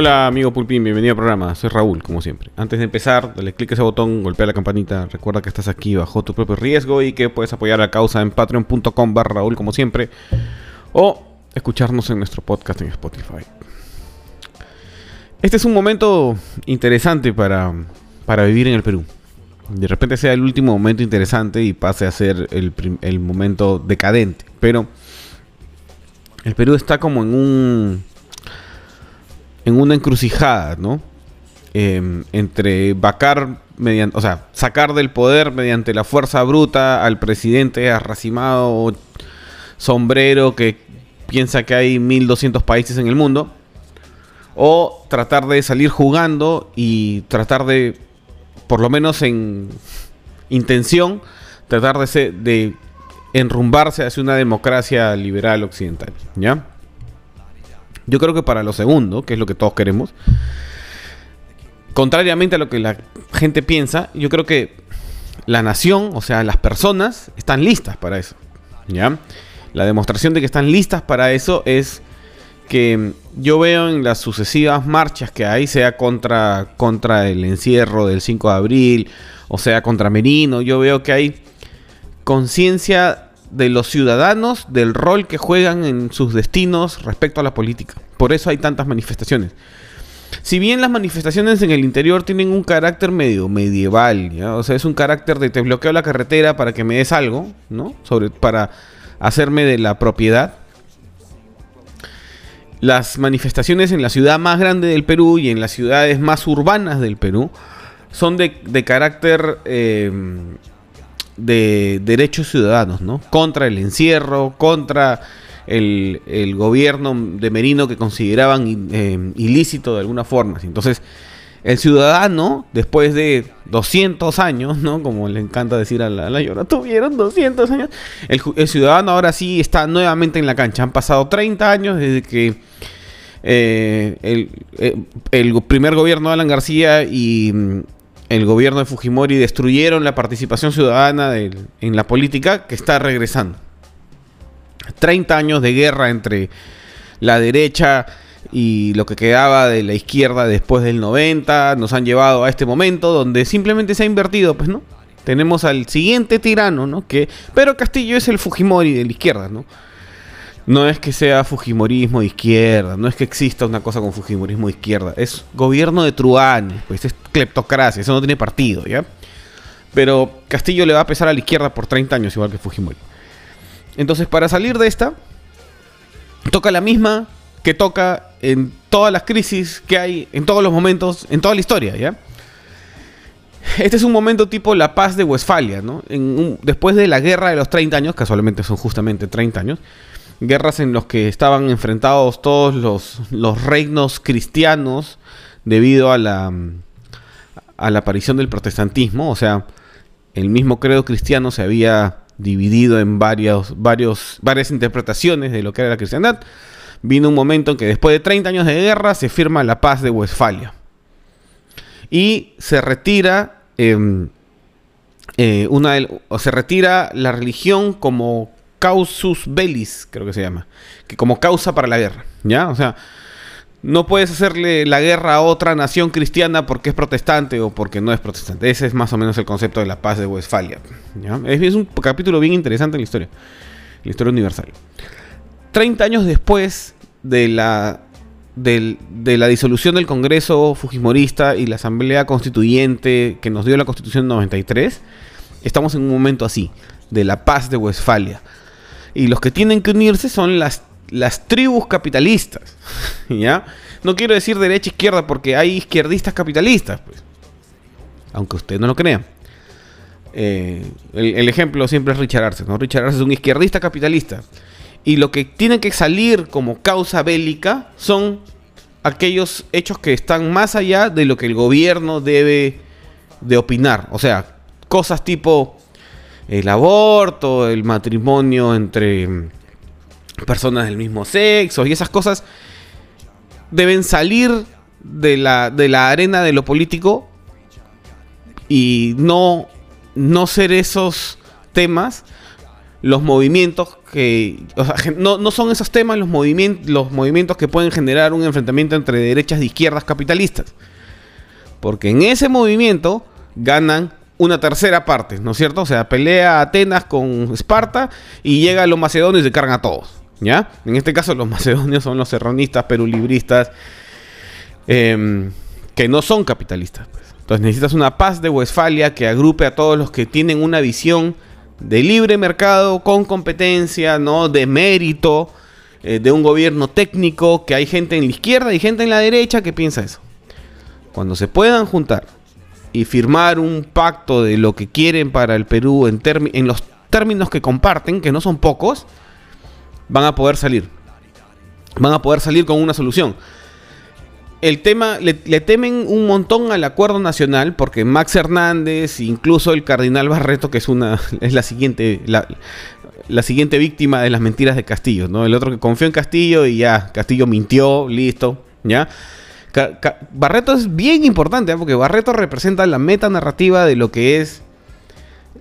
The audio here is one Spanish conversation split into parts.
Hola amigo Pulpín, bienvenido al programa. Soy Raúl, como siempre. Antes de empezar, dale clic a ese botón, golpea la campanita. Recuerda que estás aquí bajo tu propio riesgo y que puedes apoyar la causa en patreon.com barra Raúl, como siempre. O escucharnos en nuestro podcast en Spotify. Este es un momento interesante para, para vivir en el Perú. De repente sea el último momento interesante y pase a ser el, el momento decadente. Pero el Perú está como en un en una encrucijada, ¿no? Eh, entre vacar mediante, o sea, sacar del poder mediante la fuerza bruta al presidente arracimado sombrero que piensa que hay 1200 países en el mundo o tratar de salir jugando y tratar de por lo menos en intención tratar de de enrumbarse hacia una democracia liberal occidental, ¿ya? Yo creo que para lo segundo, que es lo que todos queremos, contrariamente a lo que la gente piensa, yo creo que la nación, o sea, las personas, están listas para eso. ¿Ya? La demostración de que están listas para eso es que yo veo en las sucesivas marchas que hay, sea contra, contra el encierro del 5 de abril, o sea contra Merino, yo veo que hay conciencia de los ciudadanos del rol que juegan en sus destinos respecto a la política. Por eso hay tantas manifestaciones. Si bien las manifestaciones en el interior tienen un carácter medio medieval, o sea, es un carácter de te bloqueo la carretera para que me des algo, ¿no? Sobre, para hacerme de la propiedad. Las manifestaciones en la ciudad más grande del Perú y en las ciudades más urbanas del Perú son de, de carácter eh, de derechos ciudadanos, ¿no? Contra el encierro, contra el, gobierno de Merino que consideraban eh, ilícito de alguna forma. Entonces, el ciudadano, después de 200 años, ¿no? Como le encanta decir a la, llora, tuvieron 200 años. El, ciudadano ahora sí está nuevamente en la cancha. Han pasado 30 años desde que eh, el, eh, primer gobierno de Alan García y mm, el gobierno de Fujimori destruyeron la participación ciudadana en la política que está regresando. 30 años de guerra entre la derecha y lo que quedaba de la izquierda después del 90 nos han llevado a este momento donde simplemente se ha invertido, pues, ¿no? Tenemos al siguiente tirano, ¿no? Que, pero Castillo es el Fujimori de la izquierda, ¿no? No es que sea Fujimorismo de izquierda, no es que exista una cosa con Fujimorismo de izquierda, es gobierno de truanes, pues es cleptocracia, eso no tiene partido, ¿ya? Pero Castillo le va a pesar a la izquierda por 30 años, igual que Fujimori. Entonces, para salir de esta, toca la misma que toca en todas las crisis que hay, en todos los momentos, en toda la historia, ¿ya? Este es un momento tipo la paz de Westfalia, ¿no? Después de la guerra de los 30 años, casualmente son justamente 30 años, guerras en los que estaban enfrentados todos los, los reinos cristianos debido a la, a la aparición del protestantismo, o sea, el mismo credo cristiano se había dividido en varias interpretaciones de lo que era la cristiandad. Vino un momento en que después de 30 años de guerra se firma la paz de Westfalia. Y se retira, em, eh, una, o se retira la religión como causus bellis, creo que se llama, que como causa para la guerra, ¿ya? O sea, no puedes hacerle la guerra a otra nación cristiana porque es protestante o porque no es protestante. Ese es más o menos el concepto de la paz de Westfalia. Es, un capítulo bien interesante en la historia, historia universal. 30 años después de la, de la disolución del Congreso Fujimorista y la Asamblea Constituyente que nos dio la Constitución 93, estamos en un momento así, de la paz de Westfalia. Y los que tienen que unirse son las, las tribus capitalistas. ¿Ya? No quiero decir derecha izquierda porque hay izquierdistas capitalistas, pues. Aunque usted no lo crea. Eh, el, ejemplo siempre es Richard Arce, ¿no? Richard Arce es un izquierdista capitalista. Y lo que tiene que salir como causa bélica son aquellos hechos que están más allá de lo que el gobierno debe de opinar. O sea, cosas tipo el aborto, el matrimonio entre personas del mismo sexo y esas cosas deben salir de la, de la arena de lo político y no, no ser esos temas los movimientos que. no, no son esos temas los, movimientos los movimientos que pueden generar un enfrentamiento entre derechas y izquierdas capitalistas. Porque en ese movimiento ganan una tercera parte, ¿no es cierto? O sea, pelea Atenas con Esparta y llega los macedonios y se cargan a todos, En este caso los macedonios son los serronistas, perulibristas, em, que no son capitalistas. pues. Entonces necesitas una paz de Westfalia que agrupe a todos los que tienen una visión de libre mercado, con competencia, ¿no? De mérito, eh, de un gobierno técnico, que hay gente en la izquierda y gente en la derecha que piensa eso. Cuando se puedan juntar y firmar un pacto de lo que quieren para el Perú en los términos que comparten, que no son pocos, van a poder salir. Van a poder salir con una solución. El tema, le, temen un montón al acuerdo nacional porque Max Hernández, incluso el cardenal Barreto, que es una es la siguiente la, la siguiente víctima de las mentiras de Castillo, ¿no? El otro que confió en Castillo y ya Castillo mintió, listo, ¿ya? Barreto es bien importante, ¿eh? porque Barreto representa la meta narrativa de lo que es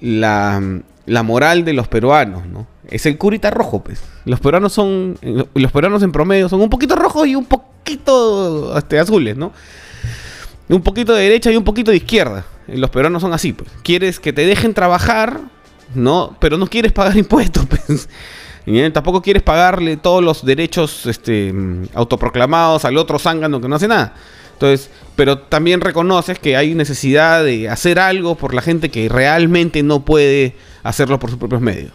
la, la moral de los peruanos, ¿no? Es el curita rojo, pues. Los peruanos son, los peruanos en promedio son un poquito rojos y un poquito este, azules, ¿no? Un poquito de derecha y un poquito de izquierda. Los peruanos son así, pues. Quieres que te dejen trabajar, ¿no? Pero no quieres pagar impuestos, pues. Tampoco quieres pagarle todos los derechos este, autoproclamados al otro zángano que no hace nada. Entonces, pero también reconoces que hay necesidad de hacer algo por la gente que realmente no puede hacerlo por sus propios medios.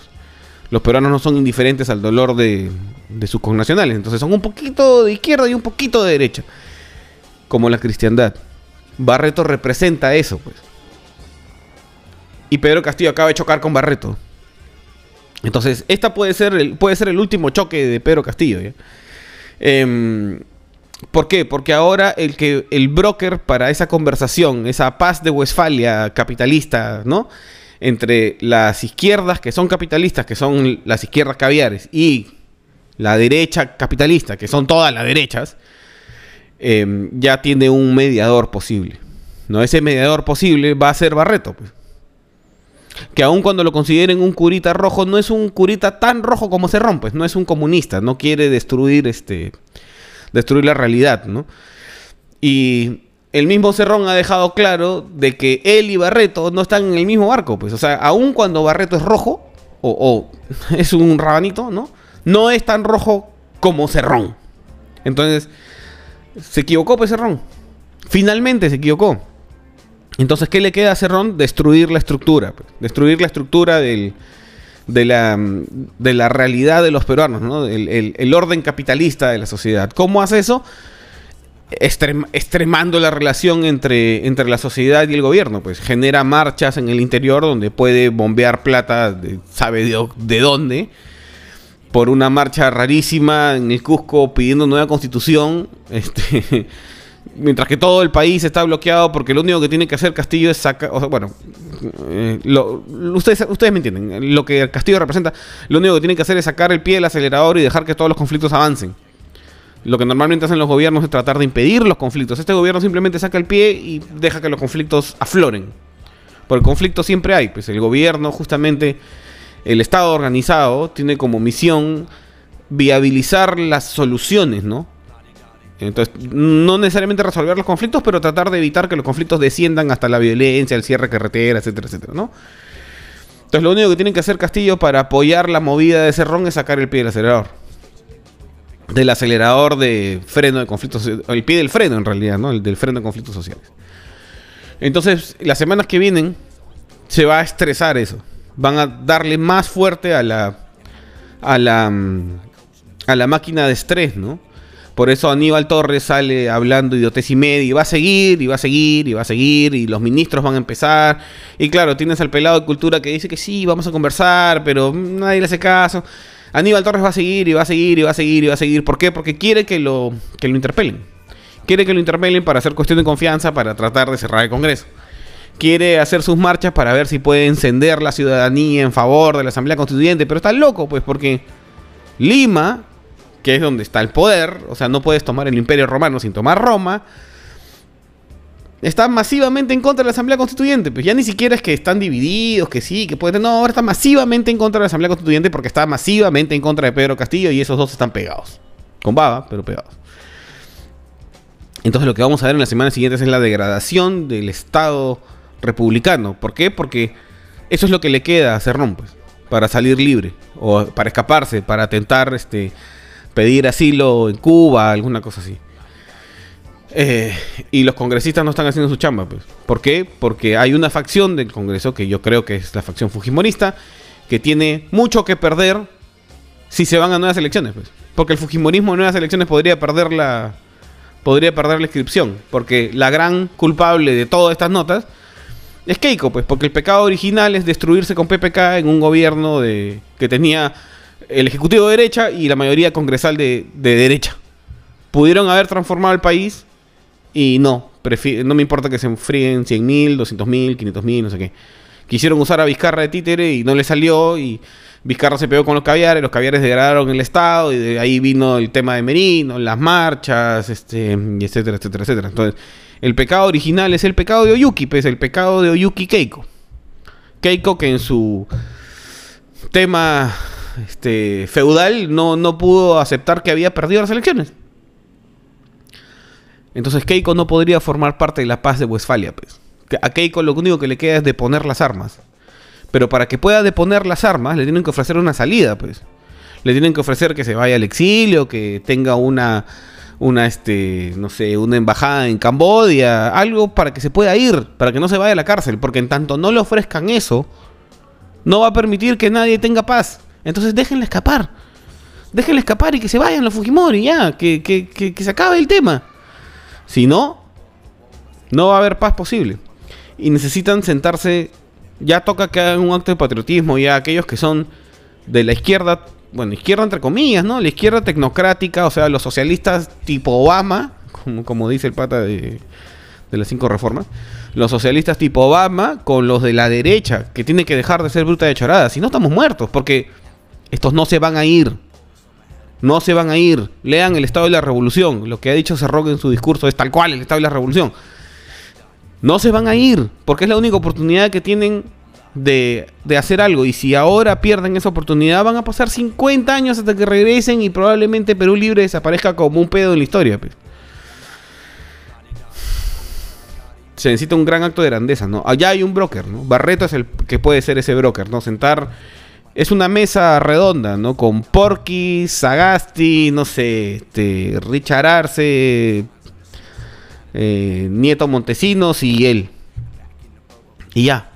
Los peruanos no son indiferentes al dolor de, de sus connacionales. Entonces son un poquito de izquierda y un poquito de derecha. Como la cristiandad. Barreto representa eso, pues. Y Pedro Castillo acaba de chocar con Barreto. Entonces, esta puede ser el, puede ser el último choque de Pedro Castillo. ¿ya? Em, ¿Por qué? Porque ahora el que el broker para esa conversación, esa paz de Westfalia capitalista, ¿no? Entre las izquierdas que son capitalistas, que son las izquierdas caviares, y la derecha capitalista, que son todas las derechas, em, ya tiene un mediador posible. ¿no? Ese mediador posible va a ser Barreto. Pues que aun cuando lo consideren un curita rojo, no es un curita tan rojo como se rompe, no es un comunista, no quiere destruir este destruir la realidad, ¿no? Y el mismo Cerrón ha dejado claro de que él y Barreto no están en el mismo barco, pues, o sea, aun cuando Barreto es rojo o, o es un rabanito, ¿no? No es tan rojo como Cerrón. Entonces, se equivocó pues Cerrón. Finalmente se equivocó. Entonces, ¿qué le queda a Cerrón? Destruir la estructura. pues. Destruir la estructura del, de, la, de la realidad de los peruanos, ¿no? El, el- el orden capitalista de la sociedad. ¿Cómo hace eso? Extrem- extremando la relación entre, entre la sociedad y el gobierno. Pues genera marchas en el interior donde puede bombear plata, de- sabe de, de dónde. Por una marcha rarísima en el Cusco pidiendo nueva constitución. Este, mientras que todo el país está bloqueado porque lo único que tiene que hacer Castillo es sacar, o sea, bueno, eh, ustedes, ustedes me entienden, lo que Castillo representa, lo único que tiene que hacer es sacar el pie del acelerador y dejar que todos los conflictos avancen. Lo que normalmente hacen los gobiernos es tratar de impedir los conflictos. Este gobierno simplemente saca el pie y deja que los conflictos afloren. Porque conflicto siempre hay, pues el gobierno justamente, el Estado organizado tiene como misión viabilizar las soluciones, ¿no? Entonces, no necesariamente resolver los conflictos, pero tratar de evitar que los conflictos desciendan hasta la violencia, el cierre de carreteras, etcétera, etcétera, ¿no? Entonces, lo único que tiene que hacer Castillo para apoyar la movida de Cerrón es sacar el pie del acelerador. Del acelerador de freno de conflictos, el pie del freno en realidad, ¿no? El del freno de conflictos sociales. Entonces, las semanas que vienen se va a estresar eso. Van a darle más fuerte a la a la mm, a la máquina de estrés, ¿no? Por eso Aníbal Torres sale hablando idiotez y media y va a seguir, y va a seguir, y va a seguir, y los ministros van a empezar. Y claro, tienes al pelado de cultura que dice que sí, vamos a conversar, pero nadie le hace caso. Aníbal Torres va a seguir, y va a seguir, y va a seguir, y va a seguir. ¿Por qué? Porque quiere que lo, que lo interpelen. Quiere que lo interpelen para hacer cuestión de confianza, para tratar de cerrar el Congreso. Quiere hacer sus marchas para ver si puede encender la ciudadanía en favor de la Asamblea Constituyente, pero está loco, pues, porque Lima, que es donde está el poder, o sea, no puedes tomar el Imperio Romano sin tomar Roma. Está masivamente en contra de la Asamblea Constituyente. Pues ya ni siquiera es que están divididos, que sí, que pueden. No, ahora está masivamente en contra de la Asamblea Constituyente porque está masivamente en contra de Pedro Castillo y esos dos están pegados. Con baba, pero pegados. Entonces lo que vamos a ver en las semanas siguientes es la degradación del Estado republicano. ¿Por qué? Porque eso es lo que le queda a Cerrón, pues, para salir libre, o para escaparse, para atentar, este, pedir asilo en Cuba, alguna cosa así. Eh, y los congresistas no están haciendo su chamba, pues. ¿Por qué? Porque hay una facción del Congreso, que yo creo que es la facción fujimorista, que tiene mucho que perder si se van a nuevas elecciones, pues. Porque el fujimorismo en nuevas elecciones podría perder la, podría perder la inscripción. Porque la gran culpable de todas estas notas es Keiko, pues. Porque el pecado original es destruirse con PPK en un gobierno de, que tenía el Ejecutivo de derecha y la mayoría congresal de, de derecha. Pudieron haber transformado el país y no, no me importa que se enfríen 100 mil, 200 mil, 500 mil, no sé qué. Quisieron usar a Vizcarra de títere y no le salió y Vizcarra se pegó con los caviares, los caviares degradaron el Estado y de ahí vino el tema de Merino, las marchas, este, etcétera, etcétera, etcétera. Entonces, el pecado original es el pecado de Oyuki, pues el pecado de Oyuki Keiko. Keiko que en su tema este, feudal no, no pudo aceptar que había perdido las elecciones. Entonces Keiko no podría formar parte de la paz de Westfalia. Pues. A Keiko lo único que le queda es deponer las armas. Pero para que pueda deponer las armas, le tienen que ofrecer una salida, pues. Le tienen que ofrecer que se vaya al exilio, que tenga una, una, este, no sé, una embajada en Cambodia, algo para que se pueda ir, para que no se vaya a la cárcel, porque en tanto no le ofrezcan eso, no va a permitir que nadie tenga paz. Entonces déjenle escapar. Déjenle escapar y que se vayan los Fujimori, ya, que, que, que se acabe el tema. Si no, no va a haber paz posible. Y necesitan sentarse, ya toca que hagan un acto de patriotismo, ya aquellos que son de la izquierda, bueno, izquierda entre comillas, ¿no? La izquierda tecnocrática, o sea, los socialistas tipo Obama, como, como dice el pata de, de las cinco reformas, los socialistas tipo Obama con los de la derecha, que tienen que dejar de ser bruta de chorada, si no estamos muertos, porque estos no se van a ir. No se van a ir. Lean el Estado de la Revolución. Lo que ha dicho Cerrón en su discurso es tal cual el Estado de la Revolución. No se van a ir, porque es la única oportunidad que tienen de, hacer algo. Y si ahora pierden esa oportunidad, van a pasar 50 años hasta que regresen y probablemente Perú Libre desaparezca como un pedo en la historia. Pues. Se necesita un gran acto de grandeza, ¿no? Allá hay un broker, ¿no? Barreto es el que puede ser ese broker, ¿no? Sentar es una mesa redonda, ¿no? Con Porky, Sagasti, no sé, este, Richard Arce, eh, Nieto Montesinos y él. Y ya.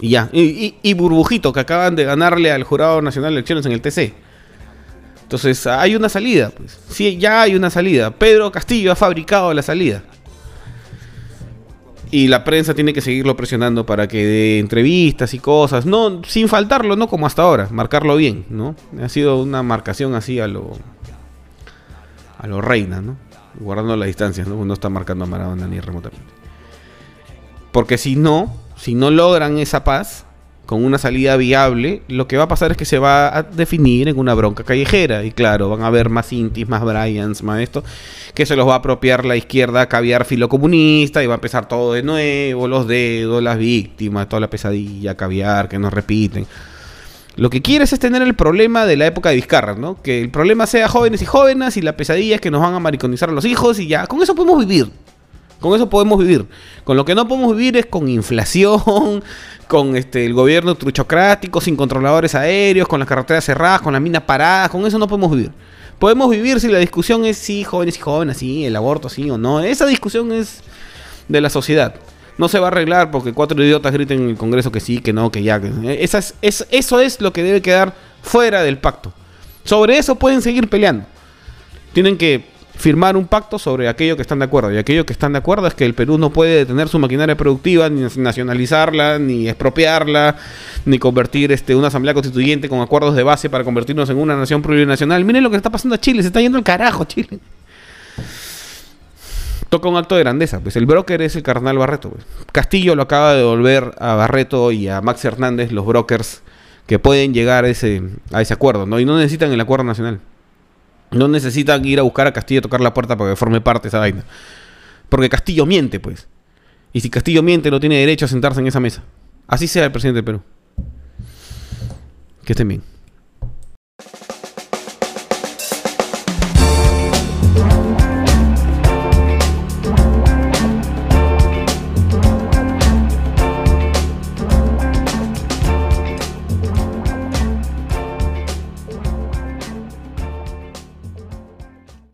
Y ya. Y, Burbujito, que acaban de ganarle al Jurado Nacional de Elecciones en el TC. Entonces, hay una salida. Pues. Sí, ya hay una salida. Pedro Castillo ha fabricado la salida. Y la prensa tiene que seguirlo presionando para que dé entrevistas y cosas, no sin faltarlo, no como hasta ahora, marcarlo bien, ¿no? Ha sido una marcación así a lo a lo reina, ¿no? Guardando la distancia, ¿no? No está marcando a Maradona ni remotamente. Porque si no, si no logran esa paz, con una salida viable, lo que va a pasar es que se va a definir en una bronca callejera. Y claro, van a haber más Intis, más Bryans, más esto, que se los va a apropiar la izquierda caviar filocomunista y va a empezar todo de nuevo, los dedos, las víctimas, toda la pesadilla caviar que nos repiten. Lo que quieres es tener el problema de la época de Vizcarra, ¿no? Que el problema sea jóvenes y jóvenes y la pesadilla es que nos van a mariconizar a los hijos y ya, con eso podemos vivir. Con eso podemos vivir. Con lo que no podemos vivir es con inflación, con este el gobierno truchocrático, sin controladores aéreos, con las carreteras cerradas, con las minas paradas. Con eso no podemos vivir. Podemos vivir si la discusión es si jóvenes y jóvenes, sí, el aborto, sí o no. Esa discusión es de la sociedad. No se va a arreglar porque cuatro idiotas griten en el Congreso que sí, que no, que ya. Es, eso es lo que debe quedar fuera del pacto. Sobre eso pueden seguir peleando. Tienen que firmar un pacto sobre aquello que están de acuerdo. Y aquello que están de acuerdo es que el Perú no puede detener su maquinaria productiva, ni nacionalizarla, ni expropiarla, ni convertir este, una asamblea constituyente con acuerdos de base para convertirnos en una nación plurinacional. Miren lo que está pasando a Chile, se está yendo al carajo Chile. Toca un acto de grandeza, pues el broker es el carnal Barreto. Pues. Castillo lo acaba de devolver a Barreto y a Max Hernández, los brokers que pueden llegar a ese, a ese acuerdo, ¿no? Y no necesitan el acuerdo nacional. No necesitan ir a buscar a Castillo y tocar la puerta para que forme parte de esa vaina. Porque Castillo miente, pues. Y si Castillo miente, no tiene derecho a sentarse en esa mesa. Así sea el presidente del Perú. Que estén bien.